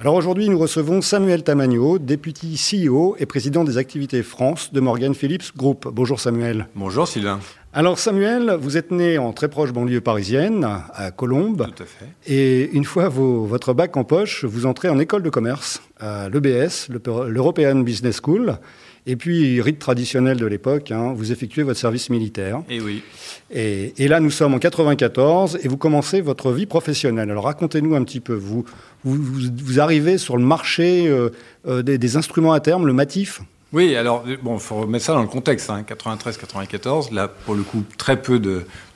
Alors aujourd'hui, nous recevons Samuel Tamagno, député CEO et président des activités France de Morgan Phillips Group. Bonjour Samuel. Bonjour Sylvain. Alors Samuel, vous êtes né en très proche banlieue parisienne, à Colombes. Tout à fait. Et une fois votre bac en poche, vous entrez en école de commerce à l'EBS, l'European Business School. Et puis, rite traditionnel de l'époque, hein, vous effectuez votre service militaire. Et eh oui. Et, et, là, nous sommes en 94 et vous commencez votre vie professionnelle. Alors, racontez-nous un petit peu. Vous, vous, vous, arrivez sur le marché euh, euh, des, des, instruments à terme, le matif? Oui, alors, bon, il faut remettre ça dans le contexte. 93-94, hein. là, pour le coup, très peu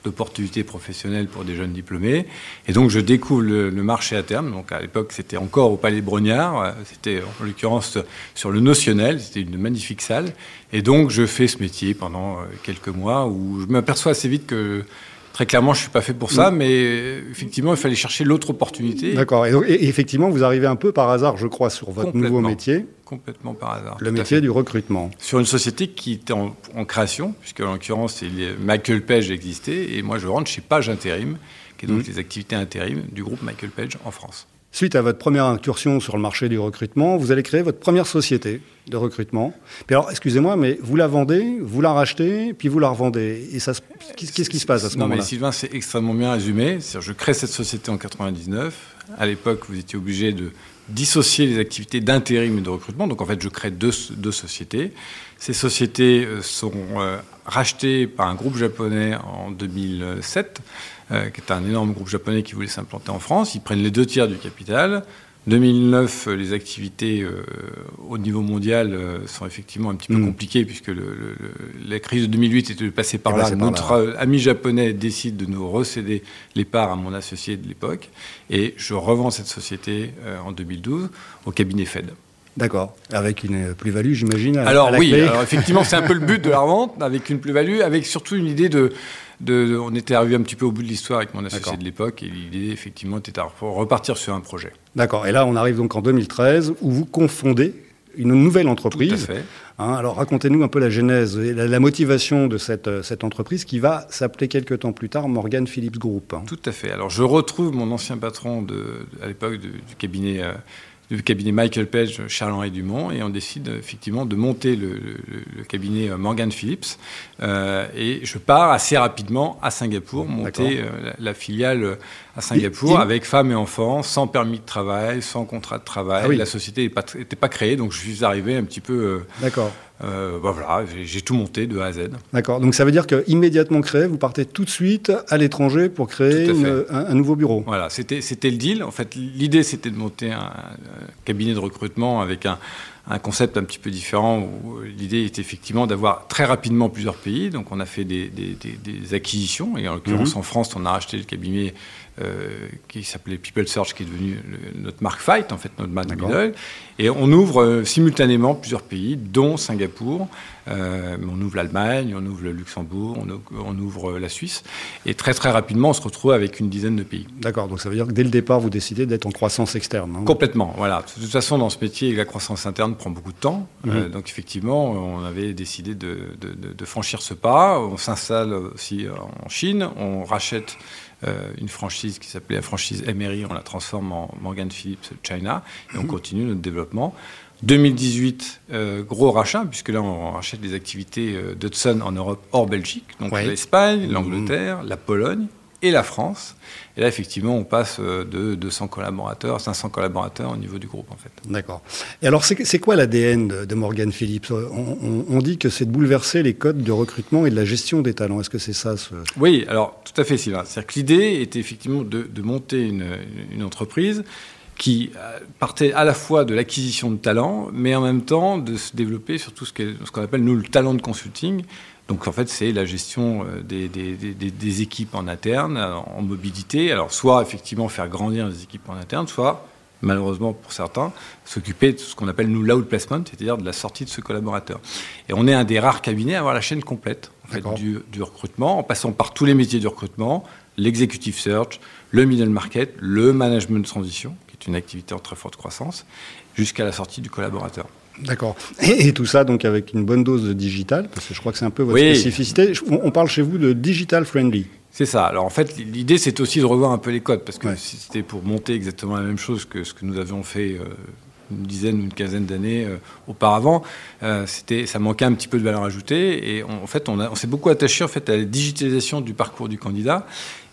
d'opportunités professionnelles pour des jeunes diplômés. Et donc, je découvre le, marché à terme. Donc, à l'époque, c'était encore au Palais Brognard. C'était, en l'occurrence, sur le notionnel. C'était une magnifique salle. Et donc, je fais ce métier pendant euh, quelques mois où je m'aperçois assez vite que Très clairement, je ne suis pas fait pour ça, mm. mais effectivement, il fallait chercher l'autre opportunité. D'accord. Et, effectivement, vous arrivez un peu par hasard, je crois, sur votre nouveau métier. Complètement par hasard. Le métier du recrutement. Sur une société qui était en, création, puisque en l'occurrence, Michael Page existait, et moi, je rentre chez Page Intérim, qui est donc mm. les activités intérim du groupe Michael Page en France. Suite à votre première incursion sur le marché du recrutement, vous allez créer votre première société de recrutement. Puis alors, excusez-moi, mais vous la vendez, vous la rachetez, puis vous la revendez. Et ça, qu'est-ce qui se passe à ce moment-là Non, mais Sylvain, c'est extrêmement bien résumé. Je crée cette société en 99. À l'époque, vous étiez obligé de dissocier les activités d'intérim et de recrutement. Donc, en fait, je crée deux, deux sociétés. Ces sociétés euh, sont euh, rachetées par un groupe japonais en 2007. Euh, qui est un énorme groupe japonais qui voulait s'implanter en France. Ils prennent les deux tiers du capital. 2009, euh, les activités euh, au niveau mondial sont effectivement un petit peu mm. compliquées puisque le, la crise de 2008 était passée par là. Notre ami japonais décide de nous recéder les parts à mon associé de l'époque et je revends cette société en 2012 au cabinet Fed. D'accord, avec une plus-value, j'imagine. Alors oui, alors effectivement, c'est un peu le but de la revente, avec une plus-value, avec surtout une idée de, on était arrivé un petit peu au bout de l'histoire avec mon associé de l'époque, et l'idée, effectivement, était de repartir sur un projet. D'accord. Et là, on arrive donc en 2013, où vous confondez une nouvelle entreprise. Tout à fait. Hein, alors, racontez-nous un peu la genèse et la, motivation de cette, cette, entreprise qui va s'appeler quelques temps plus tard Morgan Phillips Group. Hein. Tout à fait. Alors, je retrouve mon ancien patron de, à l'époque du cabinet euh, du cabinet Michael Page, Charles-Henri Dumont, et on décide effectivement de monter le, cabinet Morgan Phillips. Euh, et je pars assez rapidement à Singapour, monter euh, la, filiale à Singapour avec femmes et enfants, sans permis de travail, sans contrat de travail. Ah la société n'était pas, créée, donc je suis arrivé un petit peu. Euh, D'accord. Euh, bah voilà, j'ai tout monté de A à Z. D'accord. Donc ça veut dire qu'immédiatement créé, vous partez tout de suite à l'étranger pour créer un, nouveau bureau. Voilà, c'était le deal. En fait, l'idée c'était de monter un, cabinet de recrutement avec un, un concept un petit peu différent où l'idée était effectivement d'avoir très rapidement plusieurs pays. Donc on a fait des, des, des, acquisitions et en l'occurrence mhm. en France on a racheté le cabinet qui s'appelait People Search, qui est devenu notre marque Fight, en fait, notre marque middle. Et on ouvre euh, simultanément plusieurs pays, dont Singapour. Euh, on ouvre l'Allemagne, on ouvre le Luxembourg, on, ouvre la Suisse. Et très très rapidement, on se retrouve avec une dizaine de pays. D'accord, donc ça veut dire que dès le départ, vous décidez d'être en croissance externe. Hein Complètement, voilà. De toute façon, dans ce métier, la croissance interne prend beaucoup de temps. Mhm. donc effectivement, on avait décidé de, de franchir ce pas. On s'installe aussi en Chine, on rachète euh, une franchise qui s'appelait la franchise Emery, on la transforme en Morgan Phillips China et on mhm. continue notre développement. 2018, euh, gros rachat, puisque là on rachète des activités euh, d'Hudson en Europe hors Belgique, donc l'Espagne, mhm. l'Angleterre, la Pologne et la France. Et là, effectivement, on passe euh, de 200 collaborateurs à 500 collaborateurs au niveau du groupe, en fait. D'accord. Et alors, c'est quoi l'ADN de, Morgan Phillips? On, dit que c'est de bouleverser les codes de recrutement et de la gestion des talents. Est-ce que c'est ça Oui, alors, tout à fait, Sylvain. C'est-à-dire que l'idée était effectivement de, monter une, une entreprise qui euh, partait à la fois de l'acquisition de talents, mais en même temps de se développer sur tout ce qu'on appelle, nous, le talent de consulting, donc en fait, c'est la gestion euh, des, équipes en interne, euh, en mobilité. Alors soit effectivement faire grandir les équipes en interne, soit malheureusement pour certains, s'occuper de ce qu'on appelle nous l'outplacement, c'est-à-dire de la sortie de ce collaborateur. Et on est un des rares cabinets à avoir la chaîne complète en fait, du, du, recrutement, en passant par tous les métiers du recrutement, l'executive search, le middle market, le management de transition, qui est une activité en très forte croissance, jusqu'à la sortie du collaborateur. D'accord. Et, tout ça donc avec une bonne dose de digital, parce que je crois que c'est un peu votre spécificité. On parle chez vous de digital friendly. C'est ça. Alors en fait, l'idée c'est aussi de revoir un peu les codes, parce que si c'était pour monter exactement la même chose que ce que nous avions fait euh, une dizaine ou une quinzaine d'années euh, auparavant, euh, c'était, ça manquait un petit peu de valeur ajoutée. Et en fait, on, on s'est beaucoup attaché en fait à la digitalisation du parcours du candidat.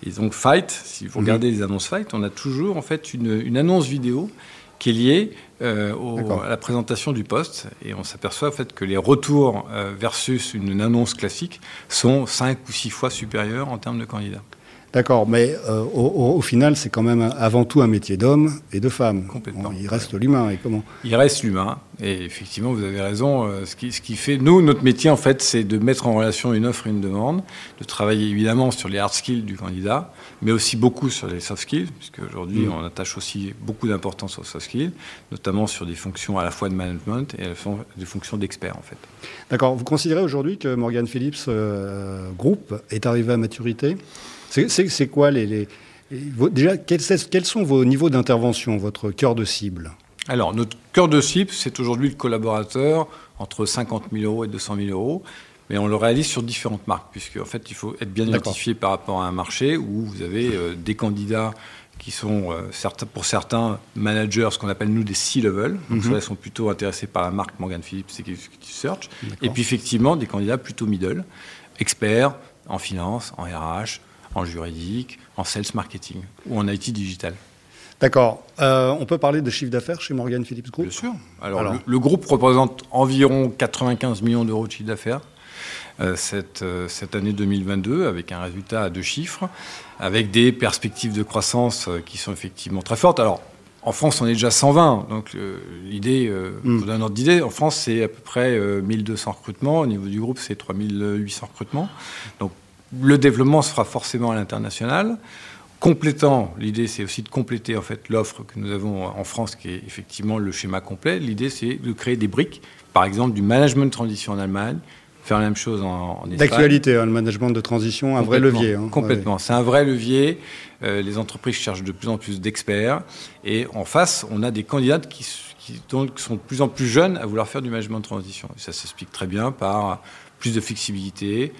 Et donc Fight, si vous mhm. regardez les annonces Fight, on a toujours en fait une, une annonce vidéo qui est euh, à la présentation du poste. Et on s'aperçoit en fait que les retours euh, versus une annonce classique sont 5 ou 6 fois supérieurs en termes de candidats. D'accord, mais euh, au, final, c'est quand même avant tout un métier d'homme et de femme. Complètement. il reste l'humain. Et comment? Il reste l'humain. Et effectivement, vous avez raison. Euh, ce, qui, ce, qui, fait, nous, notre métier, en fait, c'est de mettre en relation une offre et une demande, de travailler évidemment sur les hard skills du candidat, mais aussi beaucoup sur les soft skills, puisque aujourd'hui, mm. on attache aussi beaucoup d'importance aux soft skills, notamment sur des fonctions à la fois de management et des fonctions d'expert, en fait. D'accord. Vous considérez aujourd'hui que Morgan Phillips euh, Group est arrivé à maturité? C'est quoi les, déjà quels, sont vos niveaux d'intervention, votre cœur de cible? Alors notre cœur de cible, c'est aujourd'hui le collaborateur entre 50 000 euros et 200 000 euros. Mais on le réalise sur différentes marques, puisque en fait, il faut être bien identifié par rapport à un marché où vous avez euh, des candidats qui sont, euh, certains, pour certains, managers, ce qu'on appelle nous des C-level. Donc, mm sont plutôt intéressés par la marque Morgan Phillips Executive Search. Et puis, effectivement, des candidats plutôt middle, experts en finance, en RH, en juridique, en sales marketing ou en IT digital. D'accord. Euh, on peut parler de chiffre d'affaires chez Morgan Phillips Group? Bien sûr. Alors, Le, groupe représente environ 95 millions d'euros de chiffre d'affaires euh, cette, euh, cette, année 2022, avec un résultat à deux chiffres, avec des perspectives de croissance qui sont effectivement très fortes. Alors, en France, on est déjà 120. Donc, l'idée, mm. pour donner un ordre d'idée, en France, c'est à peu près 1200 recrutements. Au niveau du groupe, c'est 3800 recrutements. Donc, le développement se fera forcément à l'international. Complétant, l'idée c'est aussi de compléter en fait l'offre que nous avons en France, qui est effectivement le schéma complet. L'idée c'est de créer des briques, par exemple du management de transition en Allemagne, faire la même chose en, Espagne. D'actualité, hein, le management de transition, un vrai levier. Hein. Complètement, c'est un vrai levier. Euh, les entreprises cherchent de plus en plus d'experts. Et en face, on a des candidats qui, qui, sont de plus en plus jeunes à vouloir faire du management de transition. Et ça s'explique très bien par plus de flexibilité,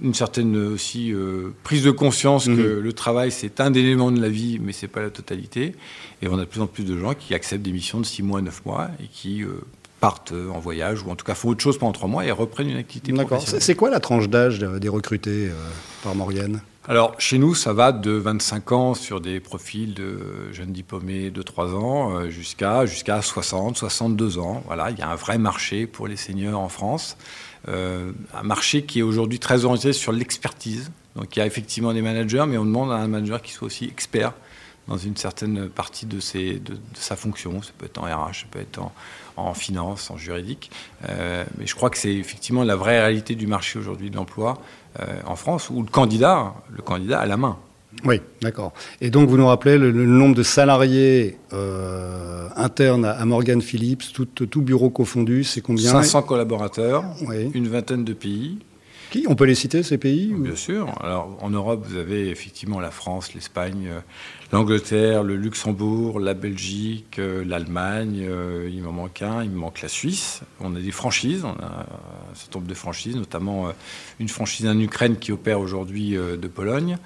une certaine aussi euh, prise de conscience que mhm. le travail c'est un élément de la vie, mais c'est pas la totalité. Et on a de plus en plus de gens qui acceptent des missions de 6 mois, 9 mois et qui euh, partent en voyage ou en tout cas font autre chose pendant 3 mois et reprennent une activité D'accord. C'est quoi la tranche d'âge des recrutés euh, par Morgane alors, chez nous, ça va de 25 ans sur des profils de jeunes diplômés de 3 ans jusqu'à jusqu'à 60, 62 ans. Voilà, il y a un vrai marché pour les seniors en France. Euh, un marché qui est aujourd'hui très orienté sur l'expertise. Donc il y a effectivement des managers, mais on demande à un manager qui soit aussi expert dans une certaine partie de, ses, de, sa fonction. Ça peut être en RH, ça peut être en, finance, en juridique. Euh, mais je crois que c'est effectivement la vraie réalité du marché aujourd'hui de l'emploi euh, en France, où le candidat, le candidat a la main. Oui, d'accord. Et donc vous nous rappelez le, nombre de salariés euh, internes à, Morgan Phillips, tout, tout bureau confondu, c'est combien? 500 collaborateurs, une vingtaine de pays. On peut les citer, ces pays Bien sûr. Alors, en Europe, vous avez effectivement la France, l'Espagne, euh, l'Angleterre, le Luxembourg, la Belgique, euh, l'Allemagne, euh, il m'en manque un, il me manque la Suisse. On a des franchises, on a un certain nombre de franchises, notamment une franchise en Ukraine qui opère aujourd'hui de Pologne,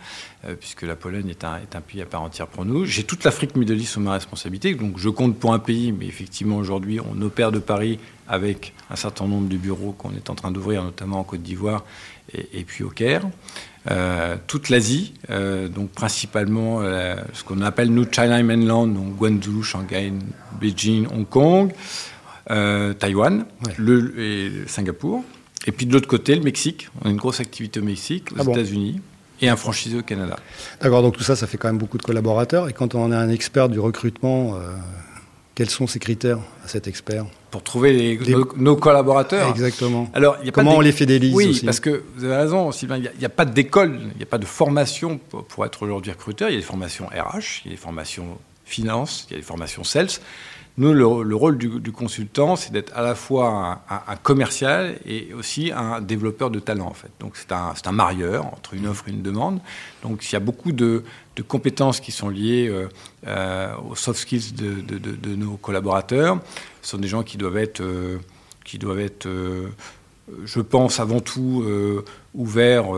puisque la Pologne est un, est un, pays à part entière pour nous. J'ai toute l'Afrique Middle East sous ma responsabilité, donc je compte pour un pays, mais effectivement aujourd'hui on opère de Paris avec un certain nombre de bureaux qu'on est en train d'ouvrir, notamment en Côte d'Ivoire et, et, puis au Caire. Euh, toute l'Asie, euh, donc principalement euh, ce qu'on appelle nous China Mainland, donc Guangzhou, Shanghai, Beijing, Hong Kong, Taïwan le, et Singapour. Et puis de l'autre côté, le Mexique. On a une grosse activité au Mexique, aux ah États-Unis. Et un franchisé au Canada. D'accord, donc tout ça, ça fait quand même beaucoup de collaborateurs. Et quand on est un expert du recrutement, quels sont ces critères à cet expert? Pour trouver nos, collaborateurs Exactement. Alors, Comment on les fidélise Oui, parce que vous avez raison, Sylvain, il n'y a, pas d'école, il n'y a pas de formation pour, être aujourd'hui recruteur. Il y a des formations RH, il y a des formations finance, il y a des formations sales. Nous, le, rôle du, consultant, c'est d'être à la fois un, commercial et aussi un développeur de talent, en fait. Donc, c'est un, un, marieur entre une offre et une demande. Donc, il y a beaucoup de, compétences qui sont liées euh, euh, aux soft skills de, nos collaborateurs. Ce sont des gens qui doivent être, euh, qui doivent être je pense avant tout ouverts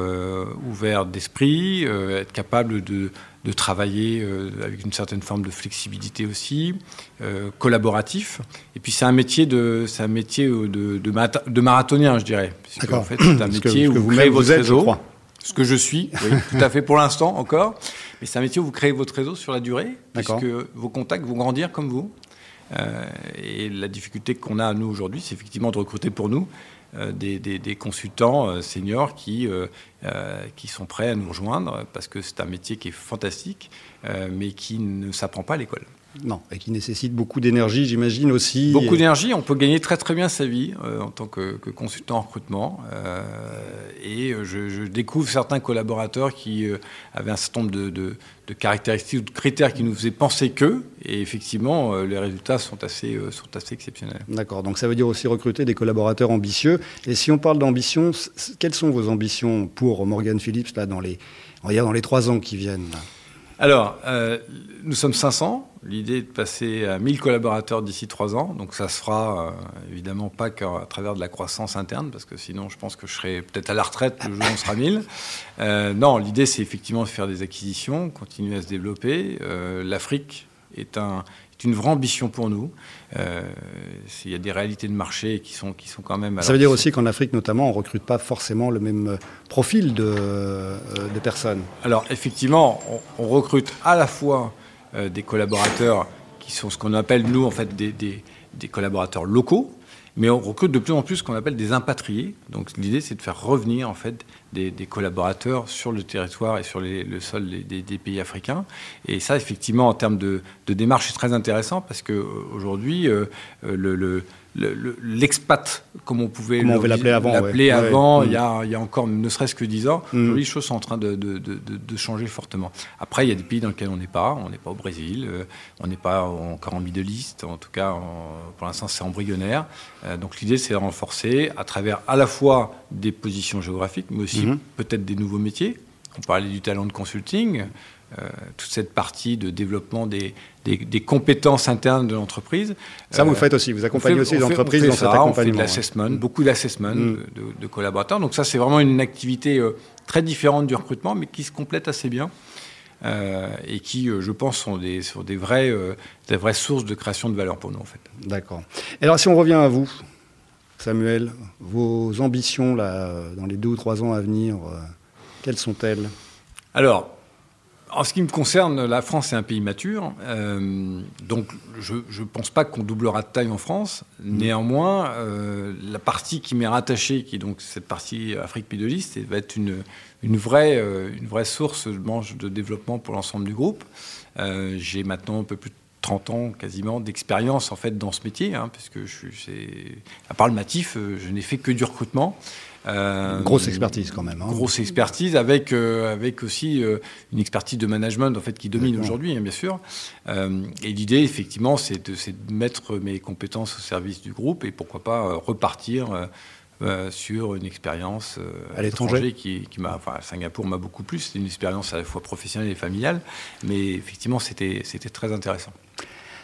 ouvert d'esprit, être capables de, de travailler euh, avec une certaine forme de flexibilité aussi, euh, collaboratif. Et puis c'est un métier de, c'est un métier euh, de, de, marathonien, je dirais. En fait, c'est un métier où vous, créez votre réseau. Ce que je suis, oui, tout à fait pour l'instant encore. Mais c'est un métier où vous créez votre réseau sur la durée, puisque vos contacts vont grandir comme vous. et la difficulté qu'on a, nous, aujourd'hui, c'est effectivement de recruter pour nous euh, des, consultants euh, seniors qui, euh, qui sont prêts à nous rejoindre parce que c'est un métier qui est fantastique, mais qui ne s'apprend pas à l'école. Non, et qui nécessite beaucoup d'énergie, j'imagine aussi. Beaucoup d'énergie, on peut gagner très très bien sa vie en tant que, consultant en recrutement. et je, découvre certains collaborateurs qui avaient un certain nombre de, de caractéristiques ou de critères qui nous faisaient penser que, et effectivement, euh, les résultats sont assez, euh, sont assez exceptionnels. D'accord, donc ça veut dire aussi recruter des collaborateurs ambitieux. Et si on parle d'ambition, quelles sont vos ambitions pour Morgan Phillips là, dans, les, on va dire dans les trois ans qui viennent alors, euh, nous sommes 500. L'idée est de passer à 1000 collaborateurs d'ici trois ans. Donc ça se fera euh, évidemment pas qu'à travers de la croissance interne, parce que sinon je pense que je serai peut-être à la retraite le jour où on sera 1000. Euh, non, l'idée c'est effectivement de faire des acquisitions, continuer à se développer. L'Afrique est un, une vraie ambition pour nous. Euh, il y a des réalités de marché qui sont, qui sont quand même... Ça veut dire aussi qu'en Afrique notamment, on ne recrute pas forcément le même euh, profil de, euh, de personnes. Alors effectivement, on, recrute à la fois des collaborateurs qui sont ce qu'on appelle, nous, en fait, des, des, des collaborateurs locaux, mais on recrute de plus en plus ce qu'on appelle des impatriés. Donc l'idée, c'est de faire revenir en fait des, collaborateurs sur le territoire et sur le sol des, pays africains. Et ça, effectivement, en termes de, démarche, c'est très intéressant parce qu'aujourd'hui, euh, euh, le, l'expat, comme on pouvait l'appeler avant, avant il, y a, il, y a, encore ne serait-ce que 10 ans, mm. les choses sont en train de, de, de, changer fortement. Après, il y a des pays dans lesquels on n'est pas. On n'est pas au Brésil, euh, on n'est pas encore en Middle East. En tout cas, pour l'instant, c'est embryonnaire. Euh, donc l'idée, c'est de renforcer à travers à la fois des positions géographiques, mais aussi mm-hmm. peut-être des nouveaux métiers. On parlait du talent de consulting. Euh, toute cette partie de développement des, des, compétences internes de l'entreprise. Ça, vous le faites aussi, vous accompagnez aussi les entreprises dans cet accompagnement. On fait de l'assessment, beaucoup d'assessment mm. de, collaborateurs. Donc ça, c'est vraiment une activité euh, très différente du recrutement, mais qui se complète assez bien. Euh, et qui, je pense, sont des, sont des, vrais, des vraies sources de création de valeur pour nous, en fait. D'accord. Et alors, si on revient à vous, Samuel, vos ambitions là, dans les deux ou trois ans à venir, quelles sont-elles? Alors, en ce qui me concerne, la France est un pays mature, euh, donc je ne pense pas qu'on doublera de taille en France. Néanmoins, euh, la partie qui m'est rattachée, qui est donc cette partie Afrique-Middle East, va être une, euh, vraie source de développement pour l'ensemble du groupe. J'ai maintenant un peu plus de 30 ans quasiment d'expérience en fait dans ce métier, hein, je suis, à part le matif, je n'ai fait que du recrutement. Euh, grosse expertise quand même. Hein. Grosse expertise avec, euh, avec aussi euh, une expertise de management en fait, qui domine aujourd'hui, hein, bien sûr. et l'idée, effectivement, c'est de, de, mettre mes compétences au service du groupe et pourquoi pas repartir. sur une expérience à l'étranger qui, qui m'a, enfin, Singapour m'a beaucoup plu. C'était une expérience à la fois professionnelle et familiale, mais effectivement, c'était, c'était très intéressant.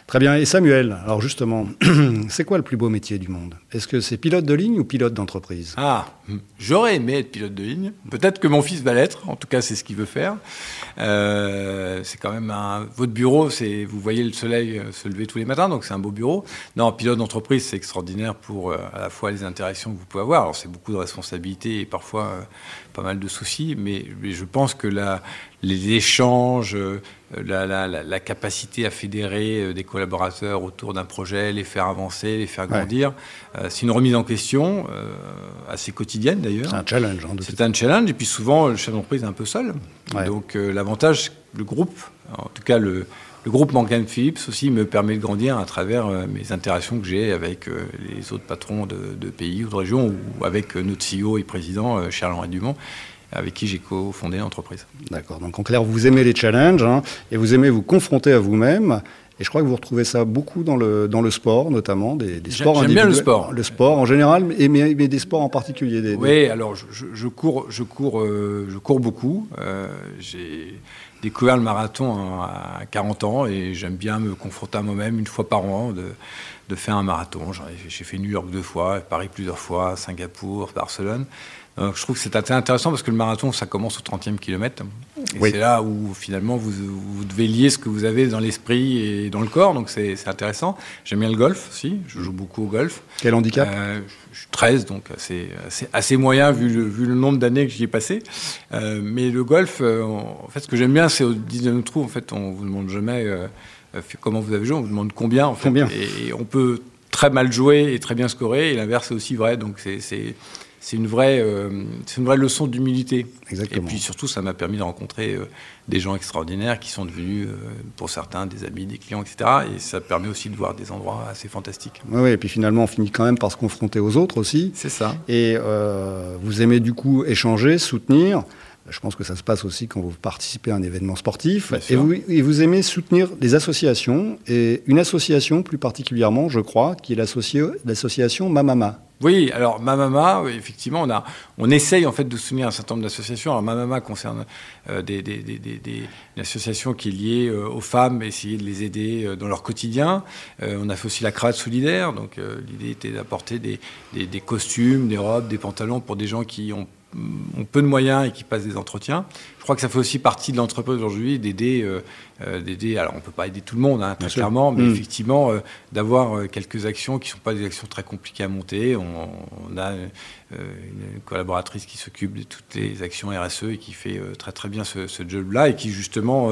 Très bien. Et Samuel, alors justement, c'est quoi le plus beau métier du monde? Est-ce que c'est pilote de ligne ou pilote d'entreprise? Ah, j'aurais aimé être pilote de ligne. Peut-être que mon fils va l'être. En tout cas, c'est ce qu'il veut faire. Euh, c'est quand même un. Votre bureau, vous voyez le soleil euh, se lever tous les matins, donc c'est un beau bureau. Non, pilote d'entreprise, c'est extraordinaire pour euh, à la fois les interactions que vous pouvez avoir. Alors c'est beaucoup de responsabilités et parfois pas mal de soucis, mais, je pense que la, les échanges, la, capacité à fédérer des collaborateurs autour d'un projet, les faire avancer, les faire grandir, c'est une remise en question assez quotidienne d'ailleurs. C'est un challenge. Hein, c'est un challenge, et puis souvent le chef d'entreprise est un peu seul. Donc l'avantage, le groupe, en tout cas le, groupe Morgan Phillips aussi me permet de grandir à travers euh, mes interactions que j'ai avec euh, les autres patrons de, pays ou de régions ou avec euh, notre CEO et président, Charles-Henri Dumont. Avec qui j'ai cofondé l'entreprise. D'accord. Donc en clair, vous aimez les challenges hein, et vous aimez vous confronter à vous-même. Et je crois que vous retrouvez ça beaucoup dans le, dans le sport, notamment, des, des sports J'aime bien le sport. Le sport en général, mais, mais, des sports en particulier. Des, oui, alors je, je, cours, je, cours, euh, je cours beaucoup. Euh, j'ai découvert le marathon à 40 ans et j'aime bien me confronter à moi-même une fois par an de, de faire un marathon. J'ai fait New York deux fois, Paris plusieurs fois, Singapour, Barcelone. Donc, je trouve que c'est assez intéressant parce que le marathon, ça commence au 30e kilomètre. Et c'est là où finalement vous, vous, devez lier ce que vous avez dans l'esprit et dans le corps. Donc c'est intéressant. J'aime bien le golf aussi. Je joue beaucoup au golf. Quel handicap euh, Je suis 13, donc assez, assez, moyen vu le, vu le nombre d'années que j'y ai passé. Euh, mais le golf, euh, en fait, ce que j'aime bien, c'est au 19 trou, en fait, on vous demande jamais comment vous avez joué, on vous demande combien. En fait, combien et, et on peut très mal jouer et très bien scorer. Et l'inverse est aussi vrai. Donc c'est c'est une vraie, euh, c'est une vraie leçon d'humilité. Exactement. Et puis surtout, ça m'a permis de rencontrer euh, des gens extraordinaires qui sont devenus, euh, pour certains, des amis, des clients, etc. Et ça permet aussi de voir des endroits assez fantastiques. Oui, oui et puis finalement, on finit quand même par se confronter aux autres aussi. C'est ça. Et vous aimez du coup échanger, soutenir. Je pense que ça se passe aussi quand vous participez à un événement sportif. Et vous, et vous, aimez soutenir des associations, et une association plus particulièrement, je crois, qui est l'association Mamama. Oui, alors Mamama, effectivement, on, a, on essaye en fait de soutenir un certain nombre d'associations. Alors Mamama concerne euh, des, des, des, une association qui est liée euh, aux femmes, essayer de les aider euh, dans leur quotidien. on a fait aussi la cravate solidaire, donc l'idée était d'apporter des, costumes, des robes, des pantalons pour des gens qui ont ont peu de moyens et qui passent des entretiens. Je crois que ça fait aussi partie de l'entreprise aujourd'hui d'aider, euh, euh, d'aider. Alors on peut pas aider tout le monde, hein, très clairement, mais mm. effectivement euh, d'avoir quelques actions qui sont pas des actions très compliquées à monter. On, a une collaboratrice qui s'occupe de toutes les actions RSE et qui fait très très bien ce, ce job-là et qui justement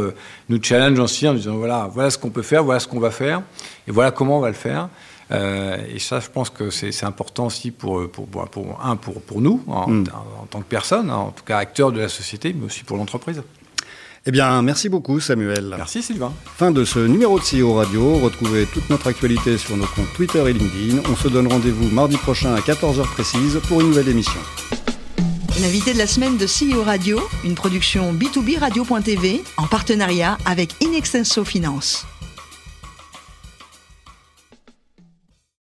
nous challenge aussi en disant voilà voilà ce qu'on peut faire, voilà ce qu'on va faire et voilà comment on va le faire. Euh, et ça, je pense que c'est important aussi pour, pour, pour, un, pour, pour nous, en, hmm. tant que personne, hein, en tout cas acteur de la société, mais aussi pour l'entreprise. Eh bien, merci beaucoup Samuel. Merci Sylvain. Fin de ce numéro de CEO Radio. Retrouvez toute notre actualité sur nos comptes Twitter et LinkedIn. On se donne rendez-vous mardi prochain à 14h précise pour une nouvelle émission. L'invité de la semaine de CEO Radio, une production B2B Radio.tv en partenariat avec Inextenso Finance.